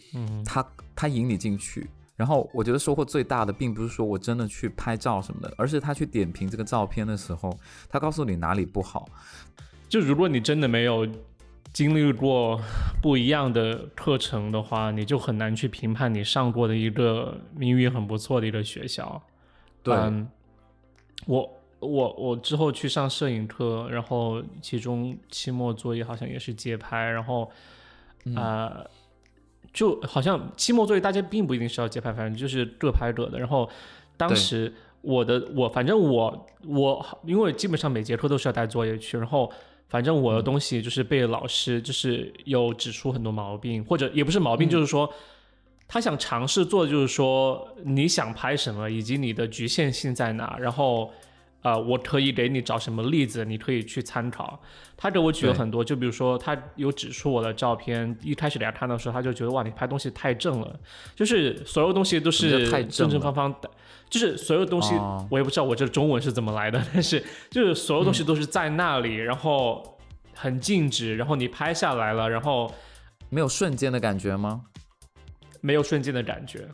他他引你进去，然后我觉得收获最大的，并不是说我真的去拍照什么的，而是他去点评这个照片的时候，他告诉你哪里不好。就如果你真的没有经历过不一样的课程的话，你就很难去评判你上过的一个名誉很不错的一个学校。对，我。我我之后去上摄影课，然后其中期末作业好像也是街拍，然后，呃，就好像期末作业大家并不一定是要街拍，反正就是各拍各的。然后当时我的我反正我我因为基本上每节课都是要带作业去，然后反正我的东西就是被老师就是有指出很多毛病，或者也不是毛病，就是说他想尝试做，就是说你想拍什么，以及你的局限性在哪，然后。呃，我可以给你找什么例子，你可以去参考。他给我举了很多，就比如说他有指出我的照片，一开始给他看的时候，他就觉得哇，你拍东西太正了，就是所有东西都是正正方方的，就是所有东西我也不知道我这中文是怎么来的，但是就是所有东西都是在那里，然后很静止，然后你拍下来了，然后没有瞬间的感觉吗？没有瞬间的感觉，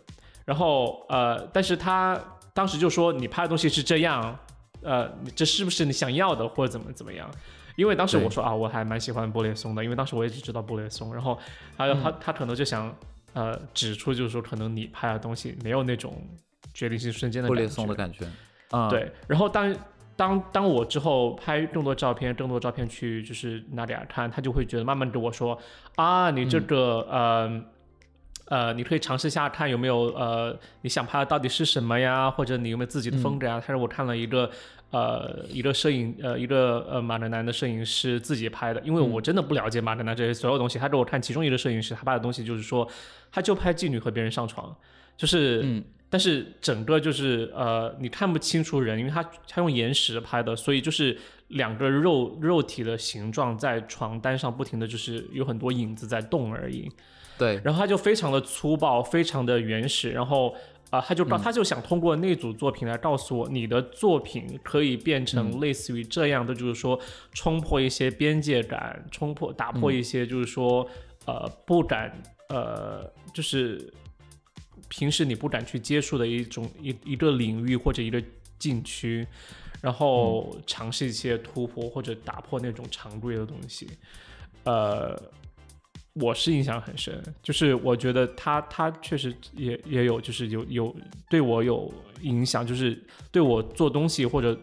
然后呃，但是他当时就说你拍的东西是这样。呃，这是不是你想要的，或者怎么怎么样？因为当时我说啊，我还蛮喜欢布列松的，因为当时我也只知道布列松，然后还有他他可能就想呃指出，就是说可能你拍的东西没有那种决定性瞬间的布列松的感觉。啊，对。然后当当当我之后拍更多照片，更多照片去就是拿给他看，他就会觉得慢慢跟我说啊，你这个呃。呃，你可以尝试一下看有没有呃，你想拍的到底是什么呀？或者你有没有自己的风格啊？他说我看了一个呃一个摄影呃一个呃马德南的摄影师自己拍的，因为我真的不了解马德南这些所有东西。他给我看其中一个摄影师他拍的东西，就是说他就拍妓女和别人上床，就是但是整个就是呃，你看不清楚人，因为他他用延时拍的，所以就是两个肉肉体的形状在床单上不停的就是有很多影子在动而已。对，然后他就非常的粗暴，非常的原始，然后啊、他就告、嗯。他就想通过那组作品来告诉我，你的作品可以变成类似于这样的，就是说冲破一些边界感，冲破打破一些就是说、呃不敢呃就是平时你不敢去接触的一种一一个领域或者一个禁区。然后尝试一些突破或者打破那种常规的东西，呃，我是印象很深，就是我觉得他他确实也也有就是有有对我有影响，就是对我做东西或者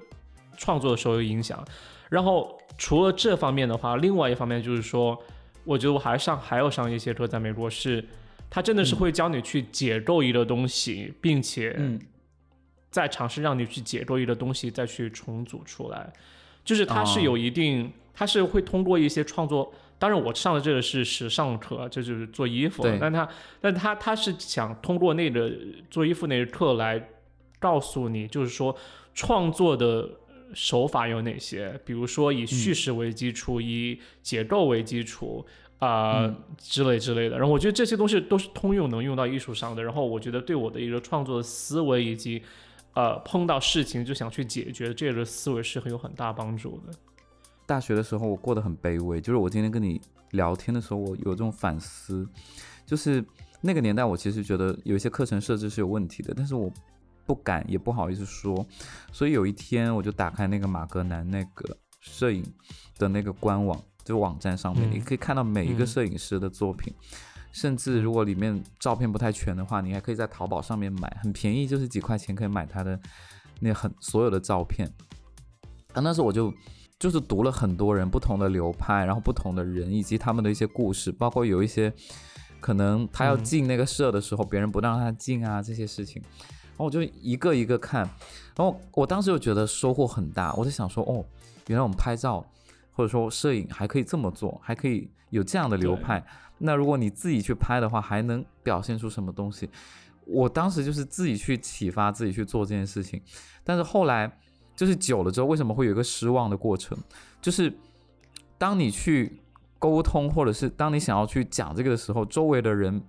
创作的时候有影响。然后除了这方面的话，另外一方面就是说，我觉得我还上还有上一些课，在美国是，他真的是会教你去解构一个东西，并且嗯再尝试让你去解构一个东西，再去重组出来。就是它是哦有一定，它是会通过一些创作。当然，我上的这个是时尚课，这就是做衣服对。但他，但他他是想通过那个做衣服那个课来告诉你，就是说创作的手法有哪些，比如说以叙事为基础，以结构为基础。啊、嗯之类之类的，然后我觉得这些东西都是通用，能用到艺术上的。然后我觉得对我的一个创作的思维以及呃碰到事情就想去解决这个思维是很有很大帮助的。大学的时候我过得很卑微，就是我今天跟你聊天的时候，我有这种反思，就是那个年代我其实觉得有一些课程设置是有问题的，但是我不敢也不好意思说，所以有一天我就打开那个马格南那个摄影的那个官网，就网站上面，嗯你可以看到每一个嗯摄影师的作品。甚至如果里面照片不太全的话，你还可以在淘宝上面买，很便宜，就是几块钱可以买他的那很所有的照片。啊，那时候我就就是读了很多人不同的流派，然后不同的人以及他们的一些故事，包括有一些可能他要嗯进那个社的时候，别人不让他进啊这些事情，然后我就一个一个看，然后我当时就觉得收获很大，我就想说，哦，原来我们拍照或者说摄影还可以这么做，还可以有这样的流派。那如果你自己去拍的话，还能表现出什么东西？我当时就是自己去启发自己去做这件事情，但是后来就是久了之后，为什么会有一个失望的过程？就是当你去沟通，或者是当你想要去讲这个的时候，周围的人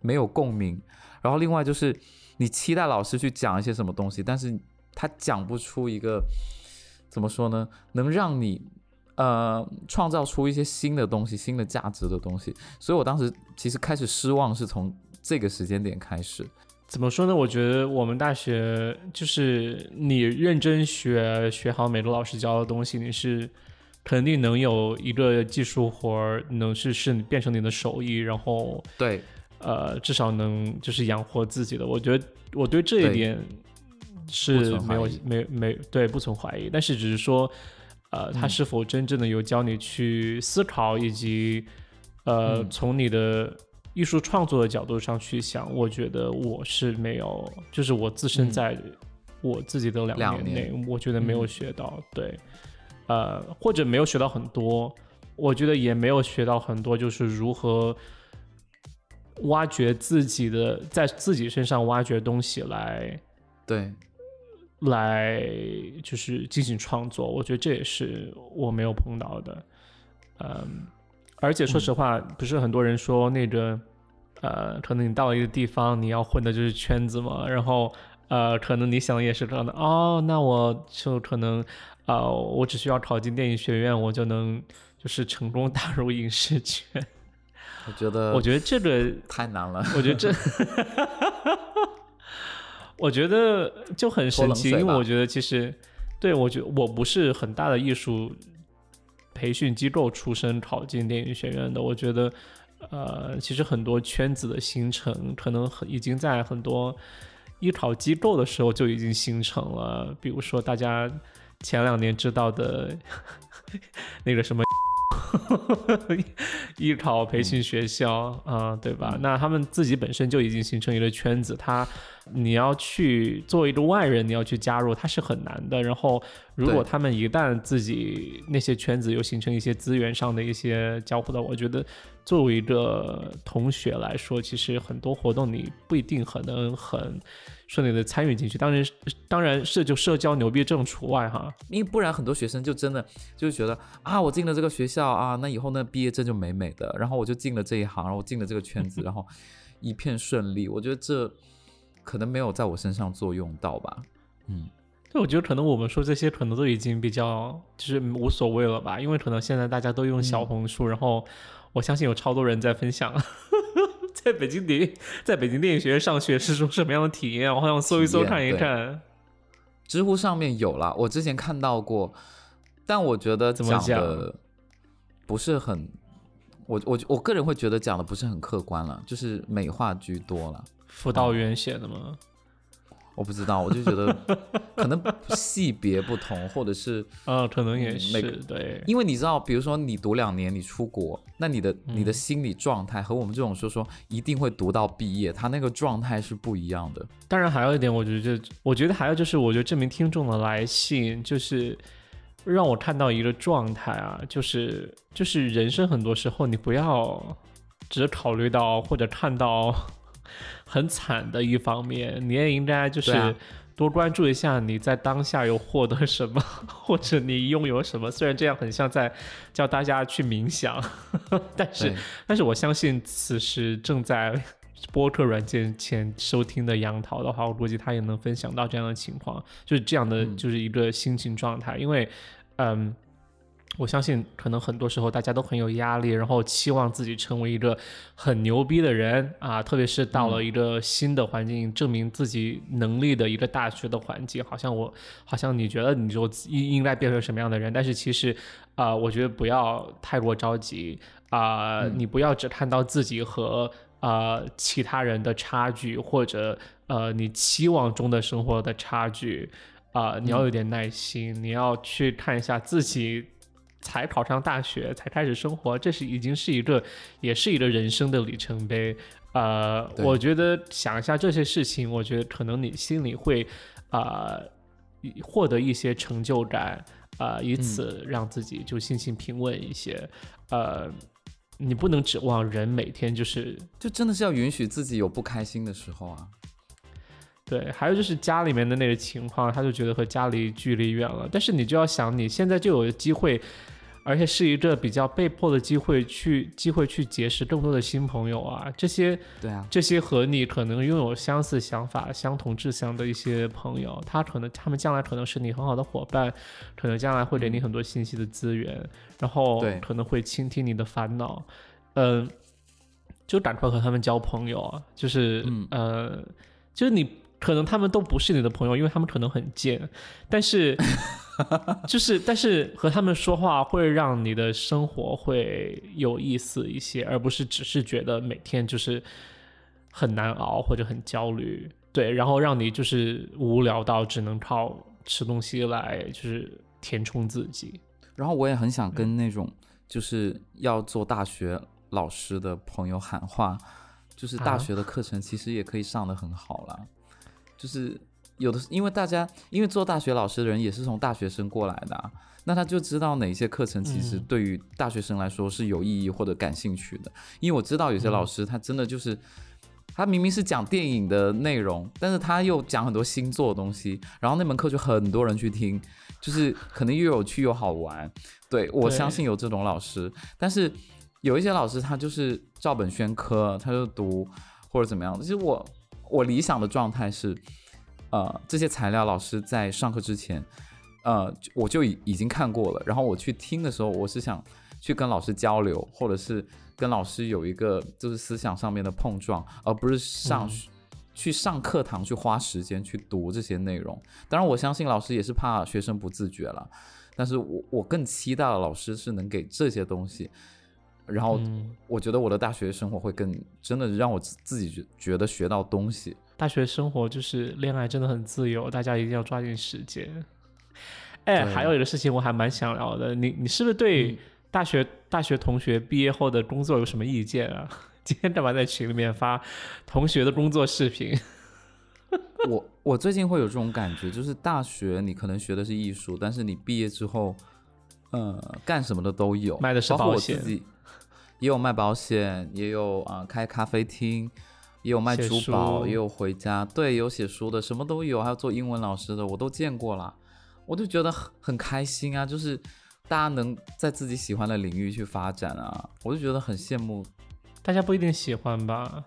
没有共鸣。然后另外就是你期待老师去讲一些什么东西，但是他讲不出一个怎么说呢，能让你呃创造出一些新的东西、新的价值的东西。所以我当时其实开始失望是从这个时间点开始。怎么说呢？我觉得我们大学就是你认真学，学好每个老师教的东西，你是肯定能有一个技术活儿，能是是变成你的手艺，然后对，呃，至少能就是养活自己的。我觉得我对这一点是没有没没对不存怀疑，但是只是说，呃，他嗯是否真正的有教你去思考，以及呃，嗯从你的艺术创作的角度上去想，我觉得我是没有，就是我自身嗯。在我自己的两两年内，年我觉得没有嗯。学到，对，呃，或者没有学到很多，我觉得也没有学到很多，就是如何挖掘自己的，在自己身上挖掘东西来对，来就是进行创作，我觉得这也是我没有碰到的，嗯，而且说实话，不是很多人说那个，呃，可能你到了一个地方，你要混的就是圈子嘛，然后呃，可能你想也是这样的，哦，那我就可能，呃，我只需要考进电影学院，我就能就是成功打入影视圈，我觉得我觉得这个太难了。我觉得这，我觉得就很神奇，因为我觉得其实，对我觉我不是很大的艺术培训机构出身考进电影学院的，我觉得，呃，其实很多圈子的形成，可能已经在很多艺考机构的时候就已经形成了，比如说大家前两年知道的 那个什么。艺考培训学校啊，对吧？那他们自己本身就已经形成一个圈子，他你要去作为一个外人，你要去加入，他是很难的。然后，如果他们一旦自己那些圈子又形成一些资源上的一些交互的，我觉得作为一个同学来说，其实很多活动你不一定很能很。顺利的参与进去，当然，当然是就社交牛逼症除外哈，因为不然很多学生就真的就觉得啊，我进了这个学校啊，那以后那毕业证就美美的，然后我就进了这一行，然后我进了这个圈子，然后一片顺利。我觉得这可能没有在我身上作用到吧，嗯，对，我觉得可能我们说这些可能都已经比较就是无所谓了吧，因为可能现在大家都用小红书，然后我相信有超多人在分享。在北京电，在北京电影学院上学是种什么样的体验？我好想搜一搜看一看。知乎上面有了，我之前看到过，但我觉得讲的不是很，我我我个人会觉得讲的不是很客观了，就是美化居多了。辅导员写的吗？我不知道，我就觉得可能系别不同，或者是 啊，可能也是对，因为你知道，比如说你读两年，你出国，那你的你的心理状态和我们这种说说一定会读到毕业，他那个状态是不一样的。当然，还有一点，我觉得，我觉得还有就是，我觉得这名听众的来信就是让我看到一个状态啊，就是就是人生很多时候你不要只考虑到或者看到。很惨的一方面，你也应该就是多关注一下你在当下有获得什么，或者你拥有什么。虽然这样很像在教大家去冥想，但是但是我相信此时正在播客软件前收听的杨桃的话，我估计他也能分享到这样的情况，就是这样的就是一个心情状态，因为嗯。我相信，可能很多时候大家都很有压力，然后期望自己成为一个很牛逼的人啊，特别是到了一个新的环境，证明自己能力的一个大学的环境，好像我，好像你觉得你就应应该变成什么样的人？但是其实，啊，我觉得不要太过着急啊，你不要只看到自己和啊其他人的差距，或者呃你期望中的生活的差距啊，你要有点耐心，你要去看一下自己。才考上大学，才开始生活，这是已经是一个，也是一个人生的里程碑。呃，我觉得想一下这些事情，我觉得可能你心里会，啊，获得一些成就感，啊，以此让自己就心情平稳一些。呃，你不能指望人每天就是，就真的是要允许自己有不开心的时候啊。对，还有就是家里面的那个情况，他就觉得和家里距离远了。但是你就要想，你现在就有机会，而且是一个比较被迫的机会，去机会去结识更多的新朋友啊。这些，对啊，这些和你可能拥有相似想法、相同志向的一些朋友，他可能他们将来可能是你很好的伙伴，可能将来会给你很多信息的资源，然后可能会倾听你的烦恼。嗯，就赶快和他们交朋友啊，就是呃，就是你。可能他们都不是你的朋友，因为他们可能很贱，但是 就是，但是和他们说话会让你的生活会有意思一些，而不是只是觉得每天就是很难熬或者很焦虑，对，然后让你就是无聊到只能靠吃东西来就是填充自己。然后我也很想跟那种就是要做大学老师的朋友喊话，就是大学的课程其实也可以上的很好了。就是有的，因为大家因为做大学老师的人也是从大学生过来的，那他就知道哪些课程其实对于大学生来说是有意义或者感兴趣的。因为我知道有些老师他真的就是，他明明是讲电影的内容，但是他又讲很多星座的东西，然后那门课就很多人去听，就是可能又有趣又好玩。对我相信有这种老师，但是有一些老师他就是照本宣科，他就读或者怎么样。其实我。我理想的状态是，呃，这些材料老师在上课之前，呃，我就已已经看过了。然后我去听的时候，我是想去跟老师交流，或者是跟老师有一个就是思想上面的碰撞，而不是上去上课堂去花时间去读这些内容。当然，我相信老师也是怕学生不自觉了，但是我我更期待的老师是能给这些东西。然后我觉得我的大学生活会更真的让我自己觉觉得学到东西。大学生活就是恋爱真的很自由，大家一定要抓紧时间。哎，还有一个事情我还蛮想聊的，你你是不是对大学大学同学毕业后的工作有什么意见啊？今天干嘛在群里面发同学的工作视频？我我最近会有这种感觉，就是大学你可能学的是艺术，但是你毕业之后，呃，干什么的都有，卖的是保险，也有卖保险，也有啊开咖啡厅，也有卖珠宝，也有回家，对，有写书的，什么都有，还有做英文老师的，我都见过了，我就觉得很很开心啊，就是大家能在自己喜欢的领域去发展啊，我就觉得很羡慕。大家不一定喜欢吧，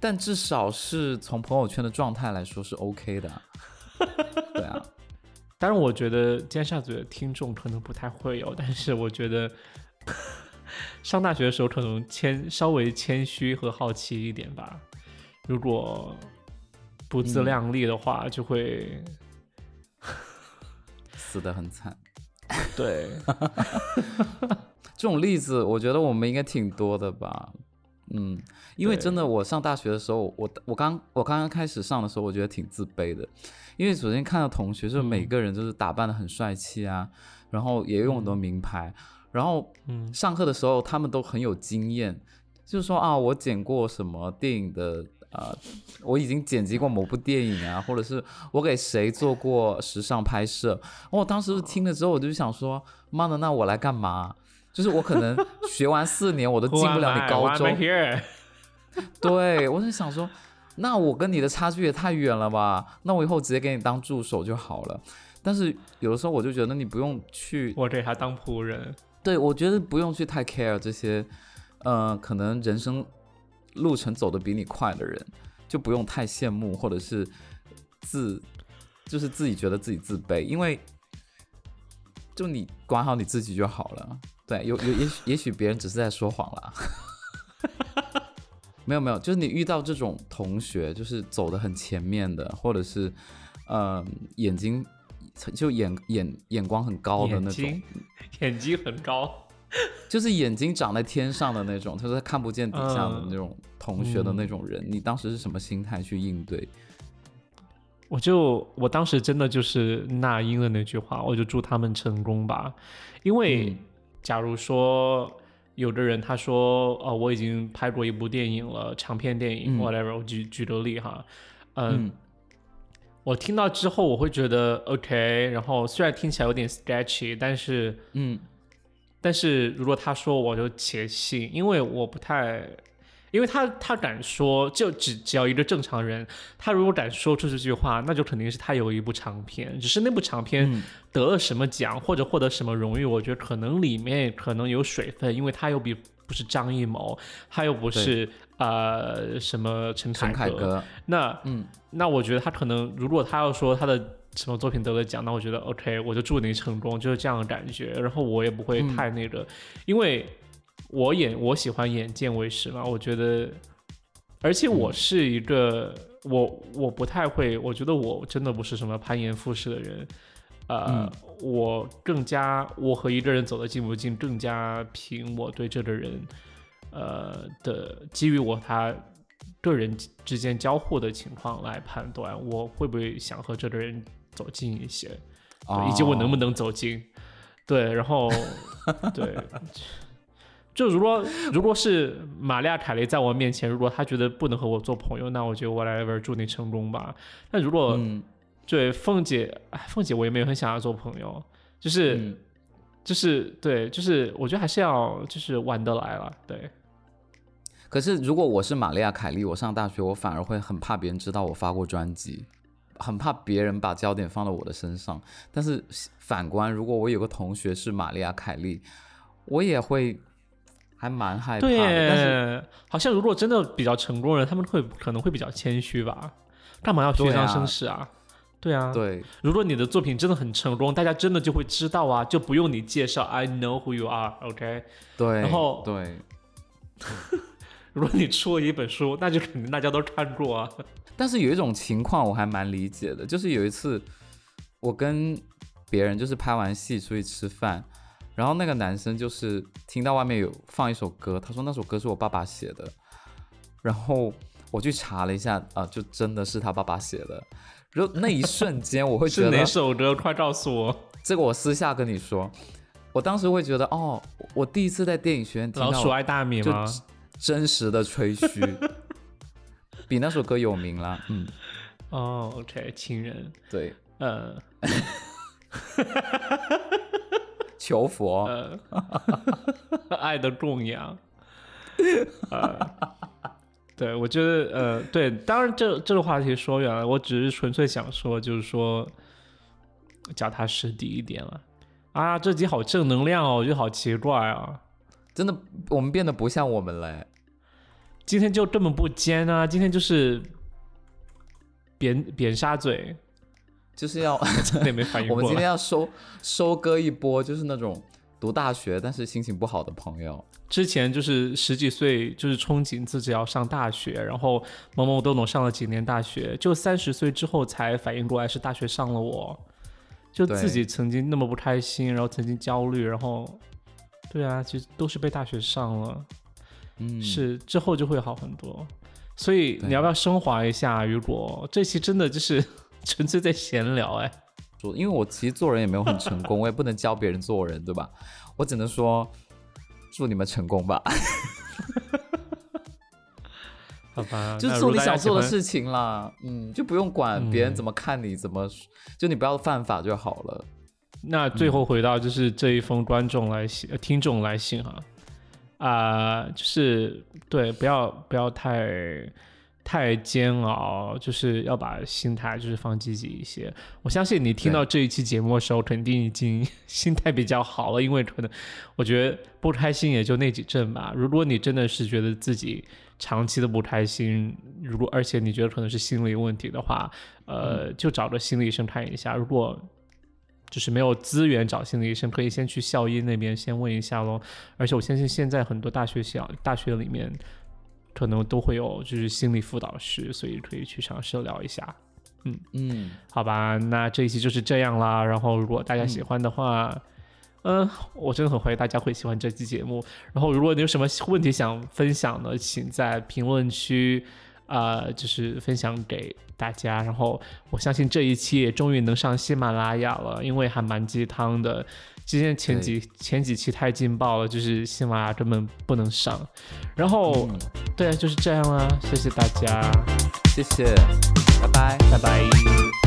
但至少是从朋友圈的状态来说是 OK 的。对啊，当然我觉得尖沙咀的听众可能不太会有，但是我觉得上大学的时候可能谦稍微谦虚和好奇一点吧。如果不自量力的话，就会死得很惨。对。这种例子，我觉得我们应该挺多的吧，嗯，因为真的，我上大学的时候，我我刚我刚刚开始上的时候，我觉得挺自卑的，因为首先看到同学，就是每个人就是打扮的很帅气啊，然后也用很多名牌，然后嗯上课的时候他们都很有经验，就是说啊，我剪过什么电影的，呃，我已经剪辑过某部电影啊，或者是我给谁做过时尚拍摄，我当时听了之后，我就想说，妈的，那我来干嘛？就是我可能学完四年，我都进不了你 高中。对，我是想说，那我跟你的差距也太远了吧？那我以后直接给你当助手就好了。但是有的时候我就觉得你不用去，我给他当仆人。对，我觉得不用去太 care 这些，呃，可能人生路程走得比你快的人，就不用太羡慕或者是自，就是自己觉得自己自卑，因为就你管好你自己就好了。对，有有也许也许别人只是在说谎了，没有没有，就是你遇到这种同学，就是走的很前面的，或者是，呃，眼睛就眼眼眼光很高的那种，眼睛很高，就是眼睛长在天上的那种，他说他看不见底下的那种同学的那种人，你当时是什么心态去应对？我就我当时真的就是那英的那句话，我就祝他们成功吧，因为。假如说有的人他说，哦，我已经拍过一部电影了，长片电影，whatever，我举举个例哈，嗯，我听到之后我会觉得 OK，然后虽然听起来有点 sketchy，但是，嗯，但是如果他说我就且信，因为我不太。因为他他敢说，就只只要一个正常人，他如果敢说出这句话，那就肯定是他有一部长片，只是那部长片得了什么奖或者获得什么荣誉，我觉得可能里面可能有水分，因为他有比不是张艺谋，他又不是呃什么陈凯歌，那嗯，那我觉得他可能如果他要说他的什么作品得了奖，那我觉得 OK，我就祝你成功，就是这样的感觉，然后我也不会太那个，因为。我眼我喜欢眼见为实嘛，我觉得，而且我是一个我我不太会，我觉得我真的不是什么攀岩附势的人，呃，我更加我和一个人走得近不近，更加凭我对这个人，呃的基于我他个人之间交互的情况来判断，我会不会想和这个人走近一些，以及我能不能走近，对，然后 对。就如果如果是玛利亚凯雷在我面前，如果她觉得不能和我做朋友，那我就 whatever，祝你成功吧。但如果对凤姐，哎凤姐我也没有很想要做朋友，就是就是对，就是我觉得还是要就是玩得来了。对。可是如果我是玛利亚凯莉，我上大学我反而会很怕别人知道我发过专辑，很怕别人把焦点放到我的身上。但是反观，如果我有个同学是玛利亚凯莉，我也会。还蛮害怕的，但是好像如果真的比较成功人，他们会可能会比较谦虚吧？干嘛要虚张声势啊？对啊，对。如果你的作品真的很成功，大家真的就会知道啊，就不用你介绍，I know who you are，OK？对。然后对，如果你出了一本书，那就肯定大家都看过啊。但是有一种情况我还蛮理解的，就是有一次我跟别人就是拍完戏出去吃饭。然后那个男生就是听到外面有放一首歌，他说那首歌是我爸爸写的。然后我去查了一下，啊，就真的是他爸爸写的。然后那一瞬间我会觉得是哪首歌？快告诉我！这个我私下跟你说。我当时会觉得，哦，我第一次在电影学院听到老鼠爱大米吗？真实的吹嘘，比那首歌有名了。嗯，哦，OK，情人，对，呃，求佛，呃，爱的供养，呃，对，我觉得，呃，对，当然这这个话题说远了，我只是纯粹想说，就是说，脚踏实地一点了。啊，这集好正能量哦，我觉得好奇怪啊，真的，我们变得不像我们了。今天就这么不尖啊，今天就是扁扁沙嘴，就是要 真的没反应我们今天要收收割一波，就是那种读大学但是心情不好的朋友。之前就是十几岁，就是憧憬自己要上大学，然后懵懵懂懂上了几年大学，就三十岁之后才反应过来是大学上了我。就自己曾经那么不开心，然后曾经焦虑，然后，对啊，其实都是被大学上了，嗯，是之后就会好很多。所以你要不要升华一下？如果这期真的就是 纯粹在闲聊，哎，说，因为我其实做人也没有很成功，我也不能教别人做人，对吧？我只能说，祝你们成功吧。好吧，就做你想做的事情啦，嗯，就不用管别人怎么看你，怎么，就你不要犯法就好了。那最后回到就是这一封观众来信、听众来信哈，啊，就是对，不要不要太太煎熬，就是要把心态就是放积极一些。我相信你听到这一期节目的时候，肯定已经心态比较好了，因为可能我觉得不开心也就那几阵吧。如果你真的是觉得自己，长期的不开心，如果而且你觉得可能是心理问题的话，呃，就找个心理医生看一下。如果就是没有资源找心理医生，可以先去校医那边先问一下喽。而且我相信现在很多大学校大学里面可能都会有就是心理辅导师，所以可以去尝试聊一下。嗯嗯，好吧，那这一期就是这样啦。然后如果大家喜欢的话。嗯，我真的很怀疑大家会喜欢这期节目。然后，如果你有什么问题想分享的，请在评论区，呃，就是分享给大家。然后，我相信这一期也终于能上喜马拉雅了，因为还蛮鸡汤的。之前前几前几期太劲爆了，就是喜马拉雅根本不能上。然后，对，就是这样啦，谢谢大家，谢谢，拜拜，拜拜。